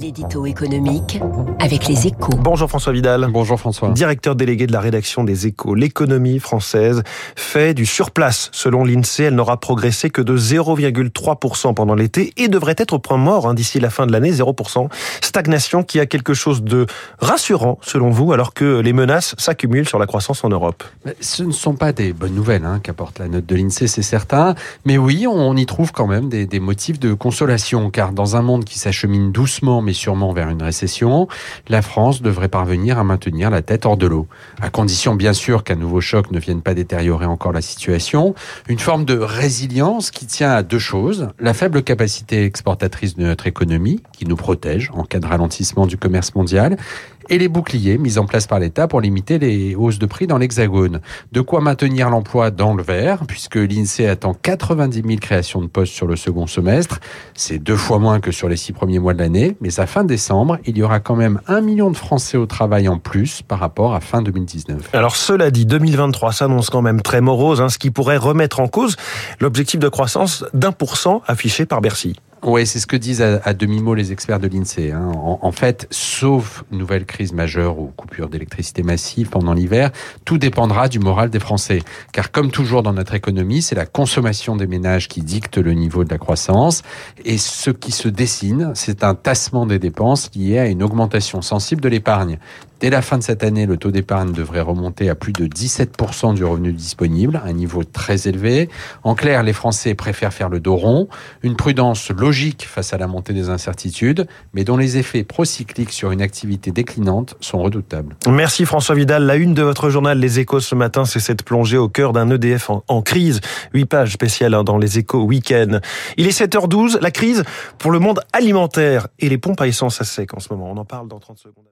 L'édito économique avec les échos. Bonjour François Vidal. Bonjour François. Directeur délégué de la rédaction des échos. L'économie française fait du surplace. Selon l'INSEE, elle n'aura progressé que de 0,3% pendant l'été et devrait être au point mort hein, d'ici la fin de l'année, 0%. Stagnation qui a quelque chose de rassurant selon vous alors que les menaces s'accumulent sur la croissance en Europe. Ce ne sont pas des bonnes nouvelles hein, qu'apporte la note de l'INSEE, c'est certain. Mais oui, on y trouve quand même des, des motifs de consolation car dans un monde qui s'achemine doucement mais sûrement vers une récession, la France devrait parvenir à maintenir la tête hors de l'eau. À condition bien sûr qu'un nouveau choc ne vienne pas détériorer encore la situation. Une forme de résilience qui tient à deux choses. La faible capacité exportatrice de notre économie, qui nous protège en cas de ralentissement du commerce mondial, et les boucliers mis en place par l'État pour limiter les hausses de prix dans l'Hexagone. De quoi maintenir l'emploi dans le vert, puisque l'INSEE attend 90 000 créations de postes sur le second semestre. C'est deux fois moins que sur les six premiers mois de l'année, mais à fin décembre, il y aura quand même un million de Français au travail en plus par rapport à fin 2019. Alors cela dit, 2023 s'annonce quand même très morose, hein, ce qui pourrait remettre en cause l'objectif de croissance d'un pour affiché par Bercy. Oui, c'est ce que disent à, demi-mot les experts de l'INSEE. Hein. En, en, fait, sauf nouvelle crise majeure ou coupure d'électricité massive pendant l'hiver, tout dépendra du moral des Français. Car comme toujours dans notre économie, c'est la consommation des ménages qui dicte le niveau de la croissance. Et ce qui se dessine, c'est un tassement des dépenses lié à une augmentation sensible de l'épargne. Dès la fin de cette année, le taux d'épargne devrait remonter à plus de 17% du revenu disponible, un niveau très élevé. En clair, les Français préfèrent faire le dos rond, une prudence logique face à la montée des incertitudes, mais dont les effets procycliques sur une activité déclinante sont redoutables. Merci François Vidal. La une de votre journal Les Échos ce matin, c'est cette plongée au cœur d'un EDF en, crise. Huit pages spéciales hein, dans Les Échos week-end. Il est 7h12, la crise pour le monde alimentaire et les pompes à essence à sec en ce moment. On en parle dans 30 secondes.